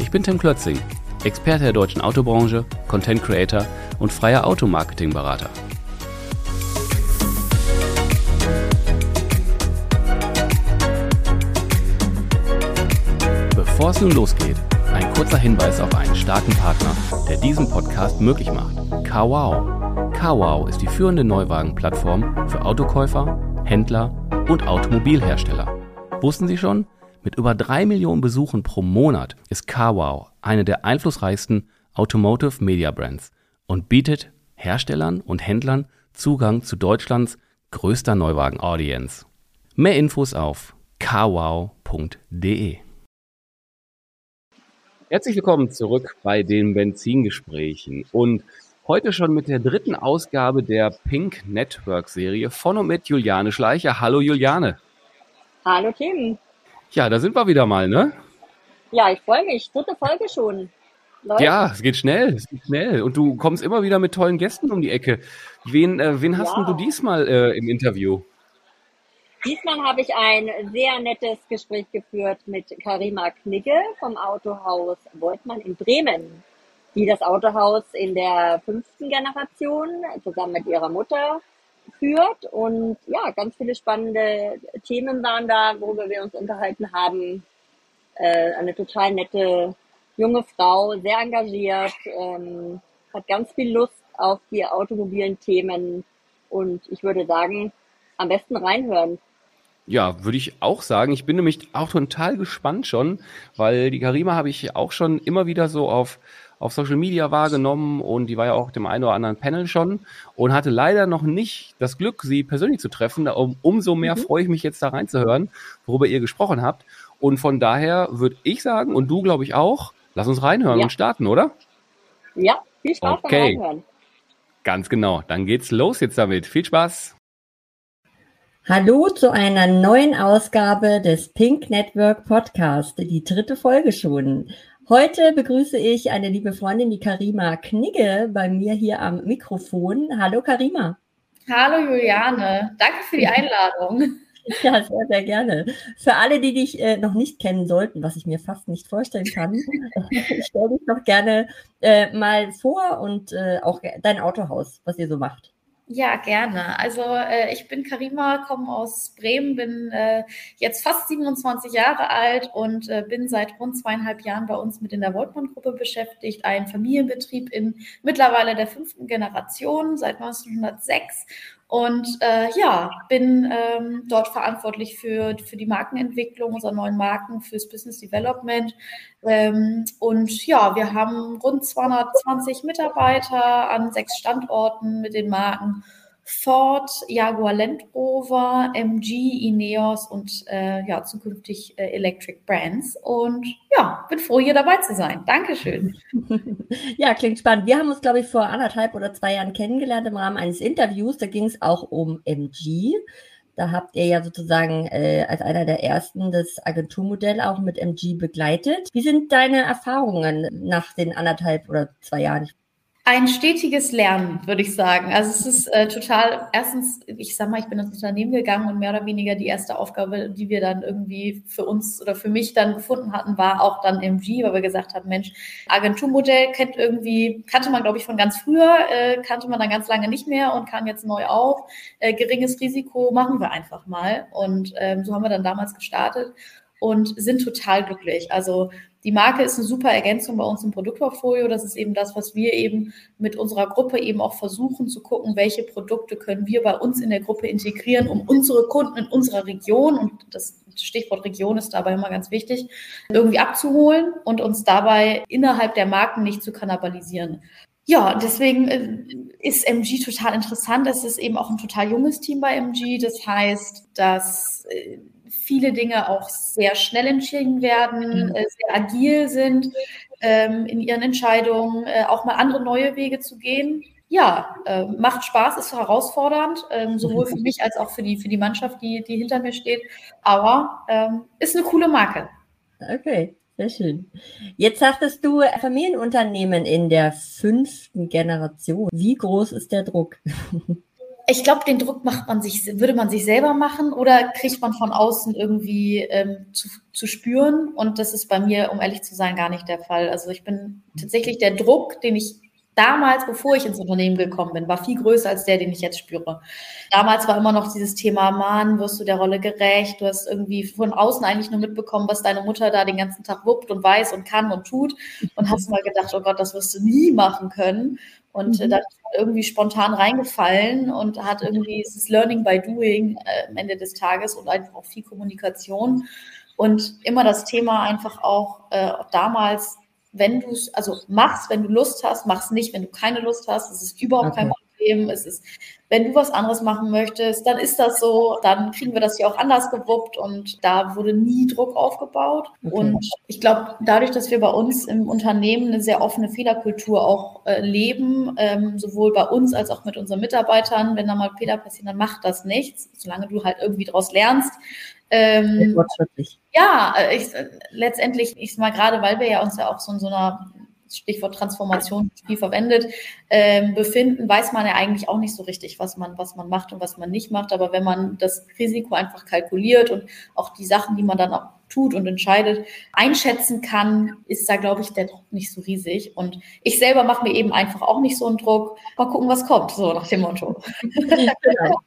Ich bin Tim Klötzing, Experte der deutschen Autobranche, Content Creator und freier Automarketing-Berater. Bevor es nun losgeht, ein kurzer Hinweis auf einen starken Partner, der diesen Podcast möglich macht. CarWow. CarWow ist die führende Neuwagenplattform für Autokäufer, Händler und Automobilhersteller. Wussten Sie schon? Mit über drei Millionen Besuchen pro Monat ist CarWow eine der einflussreichsten Automotive Media Brands und bietet Herstellern und Händlern Zugang zu Deutschlands größter Neuwagen-Audience. Mehr Infos auf carwow.de. Herzlich willkommen zurück bei den Benzingesprächen und heute schon mit der dritten Ausgabe der Pink Network Serie von und mit Juliane Schleicher. Hallo Juliane. Hallo Tim. Ja, da sind wir wieder mal, ne? Ja, ich freue mich. Dritte Folge schon. Läuft. Ja, es geht schnell, es geht schnell. Und du kommst immer wieder mit tollen Gästen um die Ecke. Wen, äh, wen hast ja. du diesmal äh, im Interview? Diesmal habe ich ein sehr nettes Gespräch geführt mit Karima Knigge vom Autohaus Woltmann in Bremen, die das Autohaus in der fünften Generation zusammen mit ihrer Mutter führt. Und ja, ganz viele spannende Themen waren da, worüber wir uns unterhalten haben. Äh, eine total nette junge Frau, sehr engagiert, ähm, hat ganz viel Lust auf die automobilen Themen. Und ich würde sagen, am besten reinhören. Ja, würde ich auch sagen. Ich bin nämlich auch total gespannt schon, weil die Karima habe ich auch schon immer wieder so auf auf Social Media wahrgenommen und die war ja auch dem einen oder anderen Panel schon und hatte leider noch nicht das Glück, sie persönlich zu treffen. Um, umso mehr mhm. freue ich mich jetzt da reinzuhören, worüber ihr gesprochen habt. Und von daher würde ich sagen, und du glaube ich auch, lass uns reinhören ja. und starten, oder? Ja, viel Spaß okay. beim Reinhören. Ganz genau. Dann geht's los jetzt damit. Viel Spaß. Hallo zu einer neuen Ausgabe des Pink Network Podcast, die dritte Folge schon. Heute begrüße ich eine liebe Freundin, die Karima Knigge, bei mir hier am Mikrofon. Hallo Karima. Hallo Juliane, danke für die Einladung. Ja, sehr, sehr gerne. Für alle, die dich äh, noch nicht kennen sollten, was ich mir fast nicht vorstellen kann, stell dich doch gerne äh, mal vor und äh, auch dein Autohaus, was ihr so macht. Ja, gerne. Also äh, ich bin Karima, komme aus Bremen, bin äh, jetzt fast 27 Jahre alt und äh, bin seit rund zweieinhalb Jahren bei uns mit in der Woltmann-Gruppe beschäftigt. Ein Familienbetrieb in mittlerweile der fünften Generation seit 1906 und äh, ja, bin ähm, dort verantwortlich für, für die Markenentwicklung unserer neuen Marken, fürs Business Development. Ähm, und ja, wir haben rund 220 Mitarbeiter an sechs Standorten mit den Marken Ford, Jaguar Land Rover, MG, Ineos und äh, ja, zukünftig äh, Electric Brands. Und ja, bin froh, hier dabei zu sein. Dankeschön. ja, klingt spannend. Wir haben uns, glaube ich, vor anderthalb oder zwei Jahren kennengelernt im Rahmen eines Interviews. Da ging es auch um MG. Da habt ihr ja sozusagen äh, als einer der ersten das Agenturmodell auch mit MG begleitet. Wie sind deine Erfahrungen nach den anderthalb oder zwei Jahren? Ein stetiges Lernen, würde ich sagen. Also es ist äh, total, erstens, ich sag mal, ich bin ins Unternehmen gegangen und mehr oder weniger die erste Aufgabe, die wir dann irgendwie für uns oder für mich dann gefunden hatten, war auch dann MG, weil wir gesagt haben, Mensch, Agenturmodell kennt irgendwie, kannte man, glaube ich, von ganz früher, äh, kannte man dann ganz lange nicht mehr und kam jetzt neu auf. Äh, geringes Risiko machen wir einfach mal. Und ähm, so haben wir dann damals gestartet und sind total glücklich. Also die Marke ist eine super Ergänzung bei uns im Produktportfolio. Das ist eben das, was wir eben mit unserer Gruppe eben auch versuchen zu gucken, welche Produkte können wir bei uns in der Gruppe integrieren, um unsere Kunden in unserer Region, und das Stichwort Region ist dabei immer ganz wichtig, irgendwie abzuholen und uns dabei innerhalb der Marken nicht zu kannibalisieren. Ja, deswegen äh, ist MG total interessant. Es ist eben auch ein total junges Team bei MG. Das heißt, dass äh, viele Dinge auch sehr schnell entschieden werden, mhm. äh, sehr agil sind. ähm, in ihren Entscheidungen, äh, auch mal andere neue Wege zu gehen. Ja, äh, macht Spaß, ist herausfordernd, ähm, sowohl für mich als auch für die, für die Mannschaft, die, die hinter mir steht. Aber ähm, ist eine coole Marke. Okay. Sehr schön. Jetzt sagtest du Familienunternehmen in der fünften Generation. Wie groß ist der Druck? Ich glaube, den Druck macht man sich, würde man sich selber machen oder kriegt man von außen irgendwie ähm, zu, zu spüren? Und das ist bei mir, um ehrlich zu sein, gar nicht der Fall. Also ich bin tatsächlich der Druck, den ich damals, bevor ich ins Unternehmen gekommen bin, war viel größer als der, den ich jetzt spüre. Damals war immer noch dieses Thema, Mann, wirst du der Rolle gerecht? Du hast irgendwie von außen eigentlich nur mitbekommen, was deine Mutter da den ganzen Tag wuppt und weiß und kann und tut und hast mal gedacht, oh Gott, das wirst du nie machen können. Und äh, mhm. da ist irgendwie spontan reingefallen und hat irgendwie dieses Learning by Doing äh, am Ende des Tages und einfach auch viel Kommunikation. Und immer das Thema einfach auch äh, damals wenn du es, also machst, wenn du Lust hast, mach's nicht, wenn du keine Lust hast. Es ist überhaupt okay. kein Problem. Es ist, wenn du was anderes machen möchtest, dann ist das so, dann kriegen wir das hier auch anders gewuppt und da wurde nie Druck aufgebaut. Okay. Und ich glaube, dadurch, dass wir bei uns im Unternehmen eine sehr offene Fehlerkultur auch äh, leben, ähm, sowohl bei uns als auch mit unseren Mitarbeitern, wenn da mal Fehler passieren, dann macht das nichts, solange du halt irgendwie daraus lernst. Ähm, ja, äh, ich, äh, letztendlich, ich mal gerade, weil wir ja uns ja auch so in so einer Stichwort Transformation viel verwendet, ähm, befinden, weiß man ja eigentlich auch nicht so richtig, was man, was man macht und was man nicht macht. Aber wenn man das Risiko einfach kalkuliert und auch die Sachen, die man dann auch tut und entscheidet, einschätzen kann, ist da, glaube ich, der Druck nicht so riesig. Und ich selber mache mir eben einfach auch nicht so einen Druck. Mal gucken, was kommt, so nach dem Motto. Genau.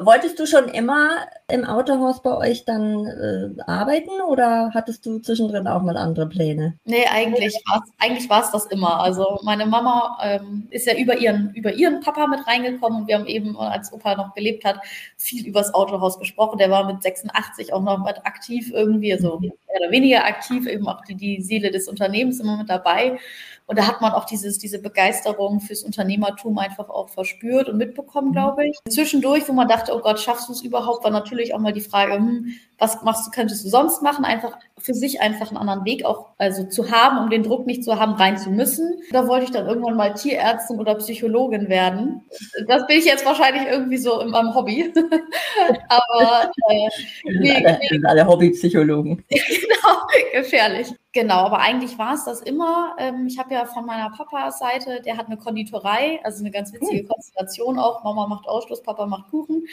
Wolltest du schon immer im Autohaus bei euch dann äh, arbeiten oder hattest du zwischendrin auch mal andere Pläne? Nee, eigentlich war es eigentlich war's das immer. Also meine Mama ähm, ist ja über ihren, über ihren Papa mit reingekommen und wir haben eben, als Opa noch gelebt hat, viel über das Autohaus gesprochen. Der war mit 86 auch noch mit aktiv irgendwie irgendwie, also mehr oder weniger aktiv, eben auch die, die Seele des Unternehmens immer mit dabei. Und da hat man auch dieses, diese Begeisterung fürs Unternehmertum einfach auch verspürt und mitbekommen, glaube ich. Zwischendurch, wo man dachte, oh Gott, schaffst du es überhaupt, war natürlich auch mal die Frage, hm, was machst du, könntest du sonst machen? Einfach für sich einfach einen anderen Weg auch also zu haben, um den Druck nicht zu haben, rein zu müssen. Da wollte ich dann irgendwann mal Tierärztin oder Psychologin werden. Das bin ich jetzt wahrscheinlich irgendwie so in meinem Hobby. Aber äh, nee, alle, alle Hobbypsychologen. genau, gefährlich. Genau, aber eigentlich war es das immer. Ähm, ich habe ja von meiner Papa-Seite, der hat eine Konditorei, also eine ganz witzige hm. Konstellation auch. Mama macht Ausschluss, Papa macht Kuchen.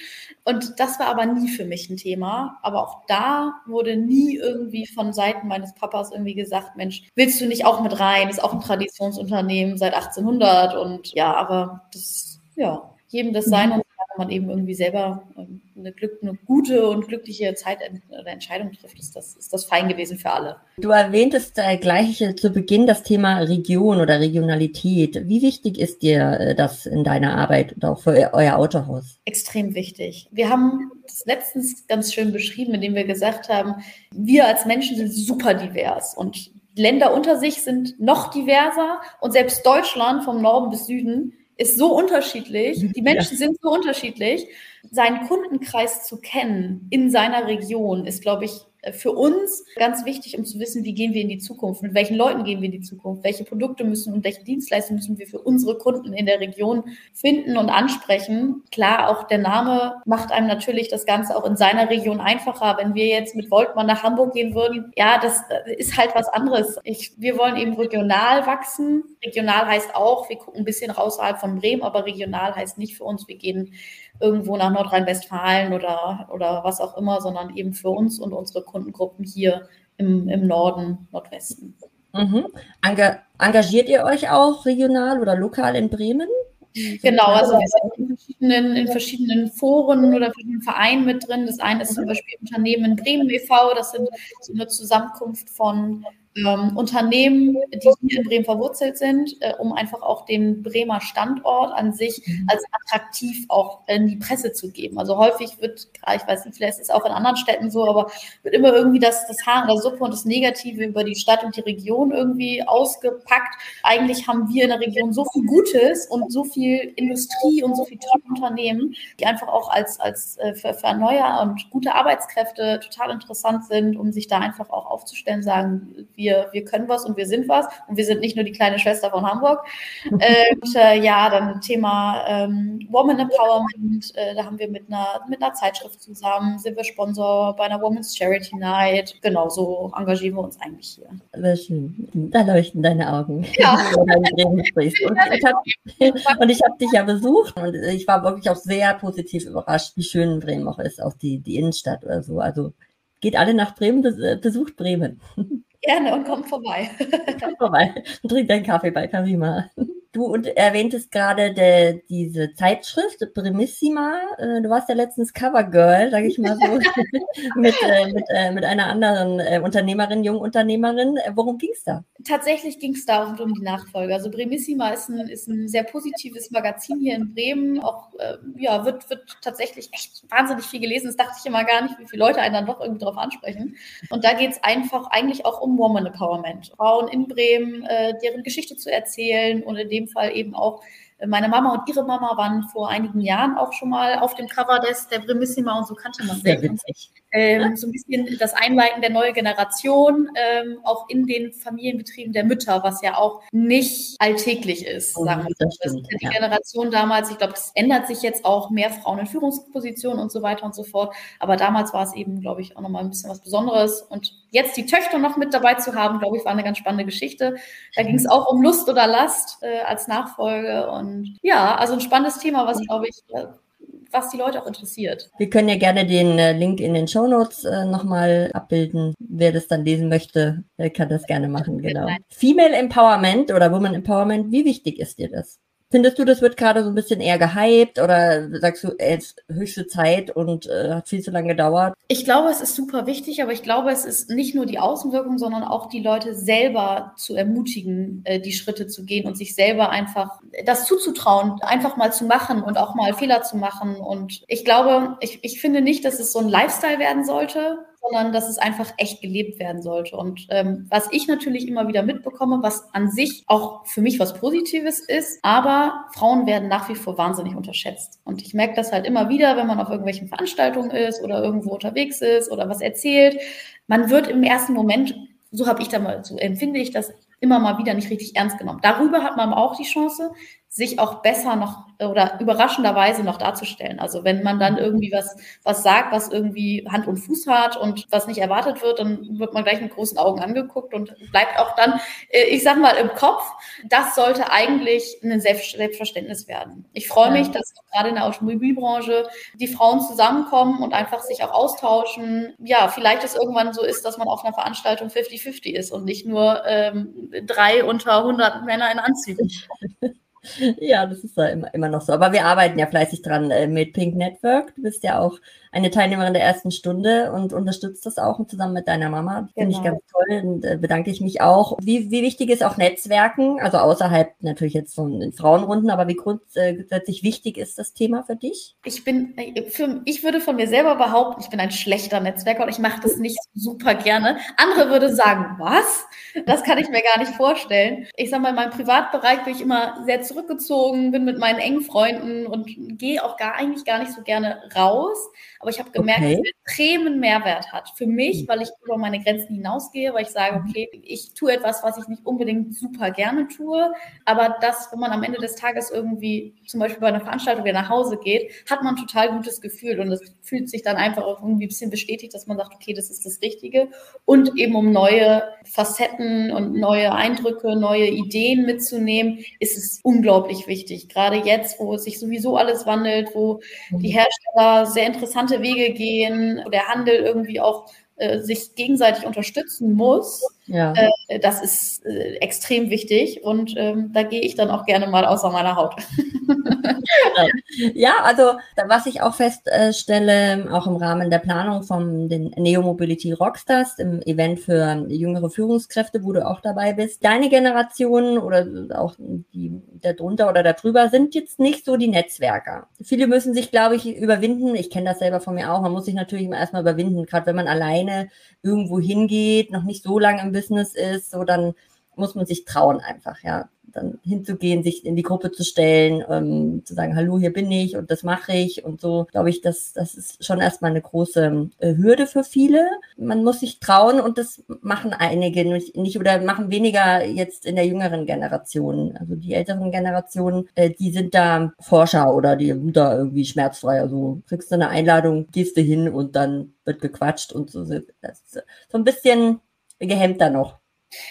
Und das war aber nie für mich ein Thema. Aber auch da wurde nie irgendwie von Seiten meines Papas irgendwie gesagt, Mensch, willst du nicht auch mit rein? Ist auch ein Traditionsunternehmen seit 1800 und ja, aber das, ja, jedem das sein mhm. und man eben irgendwie selber ähm, eine, Glück, eine gute und glückliche Zeit oder Entscheidung trifft, ist das, ist das fein gewesen für alle. Du erwähntest äh, gleich zu Beginn das Thema Region oder Regionalität. Wie wichtig ist dir äh, das in deiner Arbeit und auch für euer Autohaus? Extrem wichtig. Wir haben das letztens ganz schön beschrieben, indem wir gesagt haben, wir als Menschen sind super divers und Länder unter sich sind noch diverser und selbst Deutschland vom Norden bis Süden ist so unterschiedlich. Die Menschen ja. sind so unterschiedlich. Seinen Kundenkreis zu kennen in seiner Region ist, glaube ich, für uns ganz wichtig, um zu wissen, wie gehen wir in die Zukunft, mit welchen Leuten gehen wir in die Zukunft, welche Produkte müssen und welche Dienstleistungen müssen wir für unsere Kunden in der Region finden und ansprechen. Klar, auch der Name macht einem natürlich das Ganze auch in seiner Region einfacher. Wenn wir jetzt mit Voltmann nach Hamburg gehen würden, ja, das ist halt was anderes. Ich, wir wollen eben regional wachsen. Regional heißt auch, wir gucken ein bisschen außerhalb von Bremen, aber regional heißt nicht für uns, wir gehen irgendwo nach Nordrhein-Westfalen oder, oder was auch immer, sondern eben für uns und unsere Kundengruppen hier im, im Norden, Nordwesten. Mhm. engagiert ihr euch auch regional oder lokal in Bremen? Genau, also wir sind in verschiedenen, in verschiedenen Foren oder verschiedenen Vereinen mit drin. Das eine ist zum Beispiel Unternehmen Bremen e.V., das sind so eine Zusammenkunft von ähm, Unternehmen, die hier in Bremen verwurzelt sind, äh, um einfach auch den Bremer Standort an sich mhm. als attraktiv auch in die Presse zu geben. Also häufig wird, ich weiß nicht, vielleicht ist es auch in anderen Städten so, aber wird immer irgendwie das, das Haar in der Suppe und das Negative über die Stadt und die Region irgendwie ausgepackt. Eigentlich haben wir in der Region so viel Gutes und so viel Industrie und so viel tolle Unternehmen, die einfach auch als, als äh, für, für Neuer und gute Arbeitskräfte total interessant sind, um sich da einfach auch aufzustellen, sagen, wie wir, wir können was und wir sind was und wir sind nicht nur die kleine Schwester von Hamburg. und äh, ja, dann Thema ähm, Woman Empowerment, äh, da haben wir mit einer, mit einer Zeitschrift zusammen, sind wir Sponsor bei einer Women's Charity Night. Genau, so engagieren wir uns eigentlich hier. Sehr schön. Da leuchten deine Augen. Ja. und ich habe hab dich ja besucht und ich war wirklich auch sehr positiv überrascht, wie schön Bremen auch ist, auch die, die Innenstadt oder so. Also geht alle nach Bremen, besucht Bremen. Gerne und kommt vorbei. kommt vorbei und trinkt einen Kaffee bei Karima. Du und erwähntest gerade de, diese Zeitschrift Primissima. Äh, du warst ja letztens Covergirl, sage ich mal so, mit, äh, mit, äh, mit einer anderen Unternehmerin, Jungunternehmerin. Äh, worum ging es da? Tatsächlich ging es da um die Nachfolge. Also Primissima ist ein, ist ein sehr positives Magazin hier in Bremen. Auch ja, wird, wird tatsächlich echt wahnsinnig viel gelesen. Das dachte ich immer gar nicht, wie viele Leute einen dann doch irgendwie darauf ansprechen. Und da geht es einfach eigentlich auch um Woman Empowerment. Frauen in Bremen, deren Geschichte zu erzählen und in dem dem Fall eben auch meine Mama und ihre Mama waren vor einigen Jahren auch schon mal auf dem Cover des der Primissima und so kannte man Sehr witzig. Ähm, so ein bisschen das Einleiten der neuen Generation, ähm, auch in den Familienbetrieben der Mütter, was ja auch nicht alltäglich ist, oh, sagen wir das, das ist die ja. Generation damals, ich glaube, es ändert sich jetzt auch mehr Frauen in Führungspositionen und so weiter und so fort. Aber damals war es eben, glaube ich, auch nochmal ein bisschen was Besonderes. Und jetzt die Töchter noch mit dabei zu haben, glaube ich, war eine ganz spannende Geschichte. Da ging es auch um Lust oder Last äh, als Nachfolge. Und ja, also ein spannendes Thema, was, glaube ich, äh, was die Leute auch interessiert. Wir können ja gerne den äh, Link in den Show Notes äh, nochmal abbilden. Wer das dann lesen möchte, äh, kann das gerne machen. Genau. Female Empowerment oder Woman Empowerment, wie wichtig ist dir das? Findest du, das wird gerade so ein bisschen eher gehypt oder sagst du, es höchste Zeit und äh, hat viel zu lange gedauert? Ich glaube, es ist super wichtig, aber ich glaube, es ist nicht nur die Außenwirkung, sondern auch die Leute selber zu ermutigen, äh, die Schritte zu gehen und sich selber einfach das zuzutrauen, einfach mal zu machen und auch mal Fehler zu machen. Und ich glaube, ich, ich finde nicht, dass es so ein Lifestyle werden sollte, sondern dass es einfach echt gelebt werden sollte. Und ähm, was ich natürlich immer wieder mitbekomme, was an sich auch für mich was Positives ist, aber Frauen werden nach wie vor wahnsinnig unterschätzt. Und ich merke das halt immer wieder, wenn man auf irgendwelchen Veranstaltungen ist oder irgendwo unterwegs ist oder was erzählt. Man wird im ersten Moment, so habe ich da mal, so empfinde ich das immer mal wieder nicht richtig ernst genommen. Darüber hat man auch die Chance, sich auch besser noch oder überraschenderweise noch darzustellen. Also wenn man dann irgendwie was, was sagt, was irgendwie Hand und Fuß hat und was nicht erwartet wird, dann wird man gleich mit großen Augen angeguckt und bleibt auch dann, äh, ich sag mal, im Kopf. Das sollte eigentlich ein Selbstverständnis werden. Ich freue mich, dass gerade in der Automobilbranche die Frauen zusammenkommen und einfach sich auch austauschen. Ja, vielleicht es irgendwann so ist, dass man auf einer Veranstaltung 50-50 ist und nicht nur ähm, drei unter 100 Männer in Anzügen. Ja, das ist ja immer, immer noch so. Aber wir arbeiten ja fleißig dran äh, mit Pink Network. Du bist ja auch eine Teilnehmerin der ersten Stunde und unterstützt das auch zusammen mit deiner Mama. Finde genau. ich ganz toll und äh, bedanke ich mich auch. Wie, wie wichtig ist auch Netzwerken, also außerhalb natürlich jetzt von Frauenrunden, aber wie grundsätzlich wichtig ist das Thema für dich? Ich bin, äh, für, ich würde von mir selber behaupten, ich bin ein schlechter Netzwerker und ich mache das nicht super gerne. Andere würden sagen, was? Das kann ich mir gar nicht vorstellen. Ich sage mal, in meinem Privatbereich bin ich immer sehr zurückgezogen, bin mit meinen engen Freunden und gehe auch gar eigentlich gar nicht so gerne raus. Aber ich habe gemerkt, okay. dass es extremen Mehrwert hat für mich, hm. weil ich über meine Grenzen hinausgehe, weil ich sage, mhm. okay, ich tue etwas, was ich nicht unbedingt super gerne tue, aber das, wenn man am Ende des Tages irgendwie zum Beispiel bei einer Veranstaltung wieder nach Hause geht, hat man ein total gutes Gefühl und es fühlt sich dann einfach auch irgendwie ein bisschen bestätigt, dass man sagt, okay, das ist das Richtige und eben um neue Facetten und neue Eindrücke, neue Ideen mitzunehmen, ist es unglaublich wichtig. Gerade jetzt, wo sich sowieso alles wandelt, wo die mhm. Hersteller sehr interessante Wege gehen, der Handel irgendwie auch äh, sich gegenseitig unterstützen muss. Ja. Äh, das ist äh, extrem wichtig und ähm, da gehe ich dann auch gerne mal außer meiner Haut. ja, also was ich auch feststelle, auch im Rahmen der Planung von den Neo Mobility Rockstars, im Event für jüngere Führungskräfte, wo du auch dabei bist, deine Generation oder auch die darunter oder darüber sind jetzt nicht so die Netzwerker. Viele müssen sich, glaube ich, überwinden. Ich kenne das selber von mir auch. Man muss sich natürlich immer erstmal überwinden, gerade wenn man alleine irgendwo hingeht, noch nicht so lange im Business ist, so dann muss man sich trauen einfach, ja. dann hinzugehen, sich in die Gruppe zu stellen, ähm, zu sagen, hallo, hier bin ich und das mache ich und so, glaube ich, das, das ist schon erstmal eine große äh, Hürde für viele. Man muss sich trauen und das machen einige nicht, nicht oder machen weniger jetzt in der jüngeren Generation. Also die älteren Generationen, äh, die sind da Forscher oder die sind da irgendwie schmerzfrei. Also kriegst du eine Einladung, gehst du hin und dann wird gequatscht und so. Das ist so ein bisschen gehemmter noch.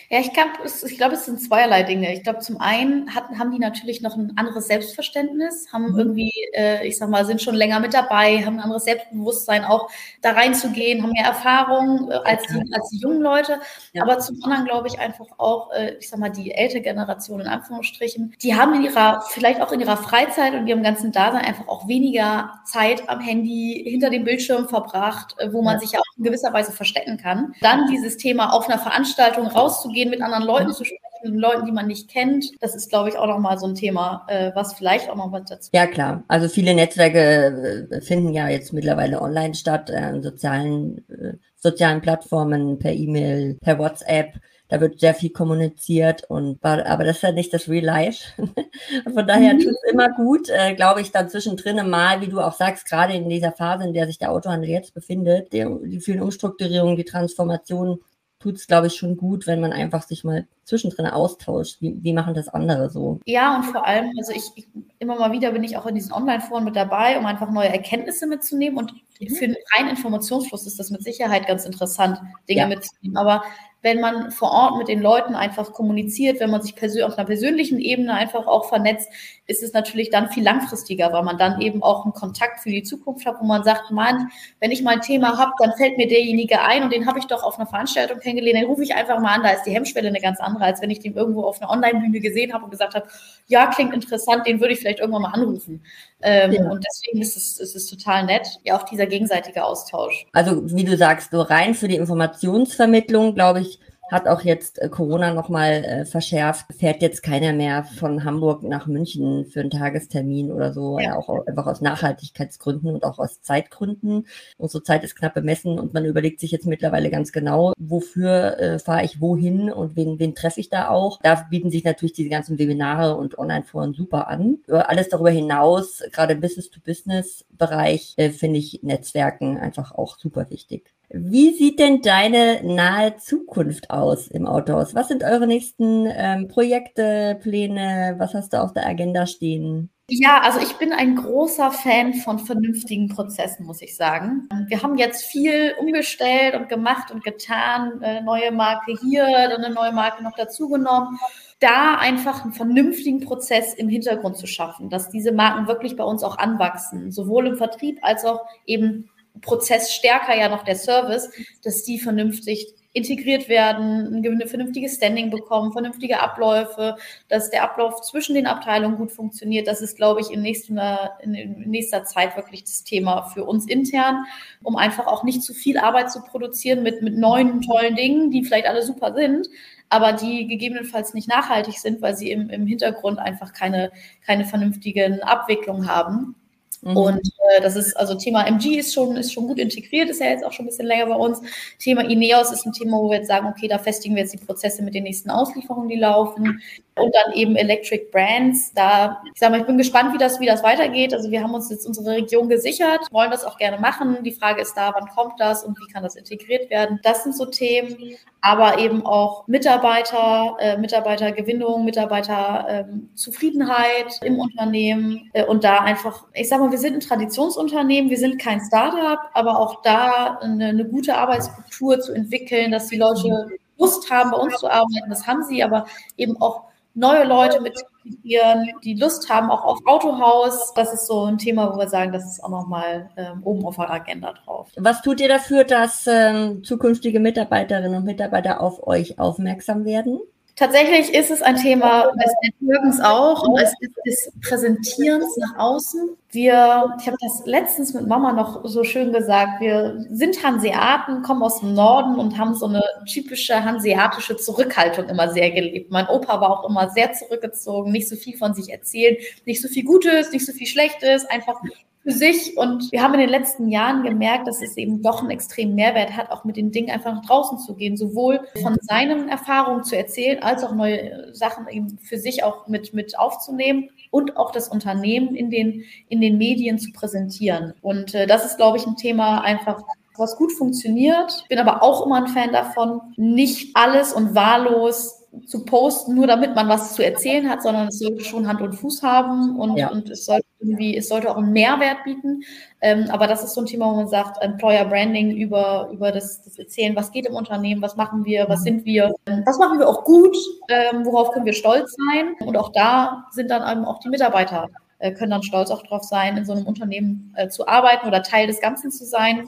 Ja, ich glaube, ich glaube, es sind zweierlei Dinge. Ich glaube, zum einen hatten, haben die natürlich noch ein anderes Selbstverständnis, haben mhm. irgendwie, äh, ich sag mal, sind schon länger mit dabei, haben ein anderes Selbstbewusstsein, auch da reinzugehen, haben mehr Erfahrung äh, als, die, als die jungen Leute. Ja. Aber zum anderen glaube ich einfach auch, äh, ich sag mal, die ältere Generation in Anführungsstrichen, die haben in ihrer, vielleicht auch in ihrer Freizeit und ihrem ganzen Dasein einfach auch weniger Zeit am Handy hinter dem Bildschirm verbracht, äh, wo man ja. sich ja auch in gewisser Weise verstecken kann. Dann dieses Thema auf einer Veranstaltung raus rauszugehen, mit anderen Leuten zu sprechen, mit Leuten, die man nicht kennt. Das ist, glaube ich, auch nochmal so ein Thema, äh, was vielleicht auch noch was dazu. Ja, klar. Also viele Netzwerke äh, finden ja jetzt mittlerweile online statt, äh, sozialen, äh, sozialen Plattformen, per E-Mail, per WhatsApp. Da wird sehr viel kommuniziert und aber das ist ja nicht das Real Life. Von daher mhm. tut es immer gut, äh, glaube ich, dann zwischendrin mal, wie du auch sagst, gerade in dieser Phase, in der sich der Autohandel jetzt befindet, die, die vielen Umstrukturierungen, die Transformationen, tut es, glaube ich, schon gut, wenn man einfach sich mal zwischendrin austauscht. Wie, wie machen das andere so? Ja, und vor allem, also ich, ich immer mal wieder bin ich auch in diesen Online-Foren mit dabei, um einfach neue Erkenntnisse mitzunehmen. Und mhm. für einen reinen Informationsfluss ist das mit Sicherheit ganz interessant, Dinge ja. mitzunehmen. Aber wenn man vor Ort mit den Leuten einfach kommuniziert, wenn man sich auf einer persönlichen Ebene einfach auch vernetzt, ist es natürlich dann viel langfristiger, weil man dann eben auch einen Kontakt für die Zukunft hat, wo man sagt, Mann, wenn ich mal ein Thema habe, dann fällt mir derjenige ein und den habe ich doch auf einer Veranstaltung kennengelernt, den rufe ich einfach mal an, da ist die Hemmschwelle eine ganz andere, als wenn ich den irgendwo auf einer Online-Bühne gesehen habe und gesagt habe, ja, klingt interessant, den würde ich vielleicht irgendwann mal anrufen. Ähm, ja. Und deswegen ist es, ist es total nett, ja, auch dieser gegenseitige Austausch. Also, wie du sagst, so rein für die Informationsvermittlung, glaube ich, hat auch jetzt äh, Corona nochmal äh, verschärft, fährt jetzt keiner mehr von Hamburg nach München für einen Tagestermin oder so, ja. ja auch einfach aus Nachhaltigkeitsgründen und auch aus Zeitgründen. Unsere Zeit ist knapp bemessen und man überlegt sich jetzt mittlerweile ganz genau, wofür äh, fahre ich wohin und wen, wen treffe ich da auch. Da bieten sich natürlich diese ganzen Webinare und Online-Foren super an. Alles darüber hinaus, gerade im Business-to-Business-Bereich, äh, finde ich Netzwerken einfach auch super wichtig. Wie sieht denn deine nahe Zukunft aus im Autohaus? Was sind eure nächsten ähm, Projekte, Pläne? Was hast du auf der Agenda stehen? Ja, also ich bin ein großer Fan von vernünftigen Prozessen, muss ich sagen. Wir haben jetzt viel umgestellt und gemacht und getan, eine neue Marke hier, dann eine neue Marke noch dazugenommen. Da einfach einen vernünftigen Prozess im Hintergrund zu schaffen, dass diese Marken wirklich bei uns auch anwachsen, sowohl im Vertrieb als auch eben Prozess stärker ja noch der Service, dass die vernünftig integriert werden, ein vernünftiges Standing bekommen, vernünftige Abläufe, dass der Ablauf zwischen den Abteilungen gut funktioniert. Das ist, glaube ich, in nächster, in nächster Zeit wirklich das Thema für uns intern, um einfach auch nicht zu viel Arbeit zu produzieren mit, mit neuen, tollen Dingen, die vielleicht alle super sind, aber die gegebenenfalls nicht nachhaltig sind, weil sie im, im Hintergrund einfach keine, keine vernünftigen Abwicklungen haben. Mhm. Und äh, das ist, also Thema MG ist schon, ist schon gut integriert, ist ja jetzt auch schon ein bisschen länger bei uns. Thema Ineos ist ein Thema, wo wir jetzt sagen, okay, da festigen wir jetzt die Prozesse mit den nächsten Auslieferungen, die laufen. Und dann eben Electric Brands. Da, ich sage mal, ich bin gespannt, wie das, wie das weitergeht. Also wir haben uns jetzt unsere Region gesichert, wollen das auch gerne machen. Die Frage ist da, wann kommt das und wie kann das integriert werden? Das sind so Themen aber eben auch Mitarbeiter, äh, Mitarbeitergewinnung, Mitarbeiterzufriedenheit ähm, im Unternehmen äh, und da einfach, ich sag mal, wir sind ein Traditionsunternehmen, wir sind kein Startup, aber auch da eine, eine gute Arbeitskultur zu entwickeln, dass die Leute Lust haben, bei uns zu arbeiten, das haben sie, aber eben auch neue Leute mit integrieren, die Lust haben auch auf Autohaus. Das ist so ein Thema, wo wir sagen, das ist auch nochmal ähm, oben auf der Agenda drauf. Was tut ihr dafür, dass ähm, zukünftige Mitarbeiterinnen und Mitarbeiter auf euch aufmerksam werden? Tatsächlich ist es ein Thema des Networkens auch und des, des Präsentierens nach außen. Wir, ich habe das letztens mit Mama noch so schön gesagt, wir sind Hanseaten, kommen aus dem Norden und haben so eine typische hanseatische Zurückhaltung immer sehr gelebt. Mein Opa war auch immer sehr zurückgezogen, nicht so viel von sich erzählen, nicht so viel Gutes, nicht so viel Schlechtes, einfach für sich. Und wir haben in den letzten Jahren gemerkt, dass es eben doch einen extremen Mehrwert hat, auch mit den Dingen einfach nach draußen zu gehen, sowohl von seinen Erfahrungen zu erzählen, als auch neue Sachen eben für sich auch mit, mit aufzunehmen und auch das Unternehmen in den, in den Medien zu präsentieren. Und äh, das ist, glaube ich, ein Thema einfach, was gut funktioniert. Bin aber auch immer ein Fan davon, nicht alles und wahllos zu posten, nur damit man was zu erzählen hat, sondern es sollte schon Hand und Fuß haben und, ja. und es sollte irgendwie, es sollte auch einen Mehrwert bieten. Ähm, aber das ist so ein Thema, wo man sagt, Employer Branding über, über das, das Erzählen, was geht im Unternehmen, was machen wir, was mhm. sind wir, was machen wir auch gut, ähm, worauf können wir stolz sein. Und auch da sind dann eben auch die Mitarbeiter, äh, können dann stolz auch drauf sein, in so einem Unternehmen äh, zu arbeiten oder Teil des Ganzen zu sein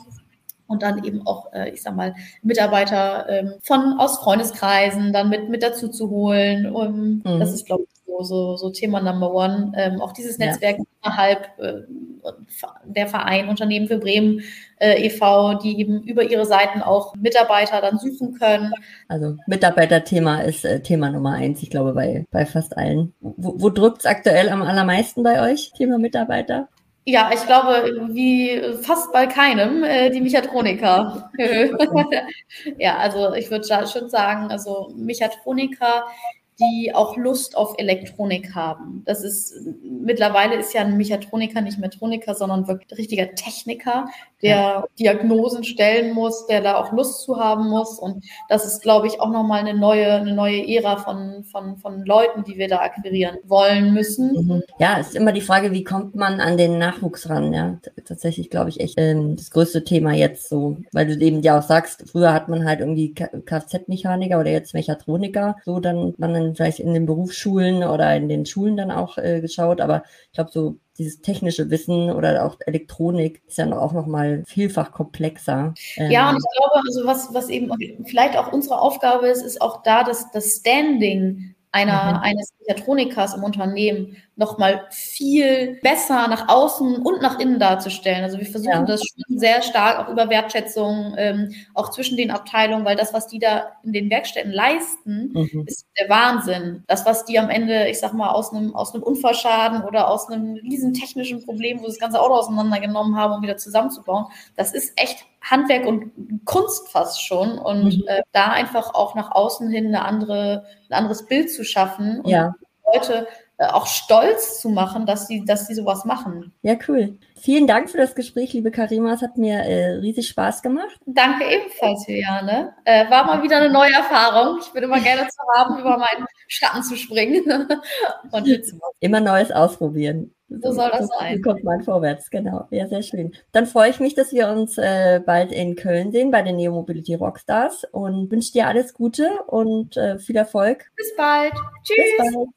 und dann eben auch, äh, ich sag mal, Mitarbeiter ähm, von aus Freundeskreisen dann mit, mit dazu zu holen. Um, mhm. Das ist, glaube ich, so, so, so Thema Number One. Ähm, auch dieses Netzwerk ja. innerhalb äh, der Verein Unternehmen für Bremen äh, e.V., die eben über ihre Seiten auch Mitarbeiter dann suchen können. Also Mitarbeiterthema ist äh, Thema Nummer eins, ich glaube, bei, bei fast allen. Wo, wo drückt es aktuell am allermeisten bei euch, Thema Mitarbeiter? Ja, ich glaube, wie fast bei keinem, äh, die Mechatroniker. ja, also ich würde schon sagen, also Mechatroniker die auch Lust auf Elektronik haben. Das ist mittlerweile ist ja ein Mechatroniker nicht Metroniker, sondern wirklich ein richtiger Techniker, der ja. Diagnosen stellen muss, der da auch Lust zu haben muss. Und das ist, glaube ich, auch nochmal eine neue, eine neue Ära von, von, von Leuten, die wir da akquirieren wollen müssen. Mhm. Ja, ist immer die Frage, wie kommt man an den Nachwuchs ran? Ja, tatsächlich, glaube ich, echt ähm, das größte Thema jetzt so, weil du eben ja auch sagst, früher hat man halt irgendwie Kfz-Mechaniker oder jetzt Mechatroniker, so dann man dann vielleicht in den Berufsschulen oder in den Schulen dann auch äh, geschaut, aber ich glaube, so dieses technische Wissen oder auch Elektronik ist ja auch noch mal vielfach komplexer. Ja, und ähm, ich glaube, also was, was eben vielleicht auch unsere Aufgabe ist, ist auch da, dass das Standing einer, mhm. eines Mechatronikers im Unternehmen nochmal viel besser nach außen und nach innen darzustellen. Also wir versuchen ja. das schon sehr stark auch über Wertschätzung, ähm, auch zwischen den Abteilungen, weil das, was die da in den Werkstätten leisten, mhm. ist der Wahnsinn. Das, was die am Ende, ich sag mal, aus einem, aus einem Unfallschaden oder aus einem riesen technischen Problem, wo sie das ganze Auto auseinandergenommen haben, um wieder zusammenzubauen, das ist echt Handwerk und Kunst fast schon. Und mhm. äh, da einfach auch nach außen hin eine andere, ein anderes Bild zu schaffen und ja. Leute äh, auch stolz zu machen, dass sie, dass sie sowas machen. Ja, cool. Vielen Dank für das Gespräch, liebe Karima. Es hat mir äh, riesig Spaß gemacht. Danke ebenfalls, Juliane. Äh, war mal wieder eine neue Erfahrung. Ich bin immer gerne zu haben, über meinen Schatten zu springen. und immer Neues ausprobieren. So, soll das so sein. Kommt man vorwärts, genau. Ja, sehr schön. Dann freue ich mich, dass wir uns äh, bald in Köln sehen bei den Neo Mobility Rockstars und wünsche dir alles Gute und äh, viel Erfolg. Bis bald. Tschüss. Bis bald.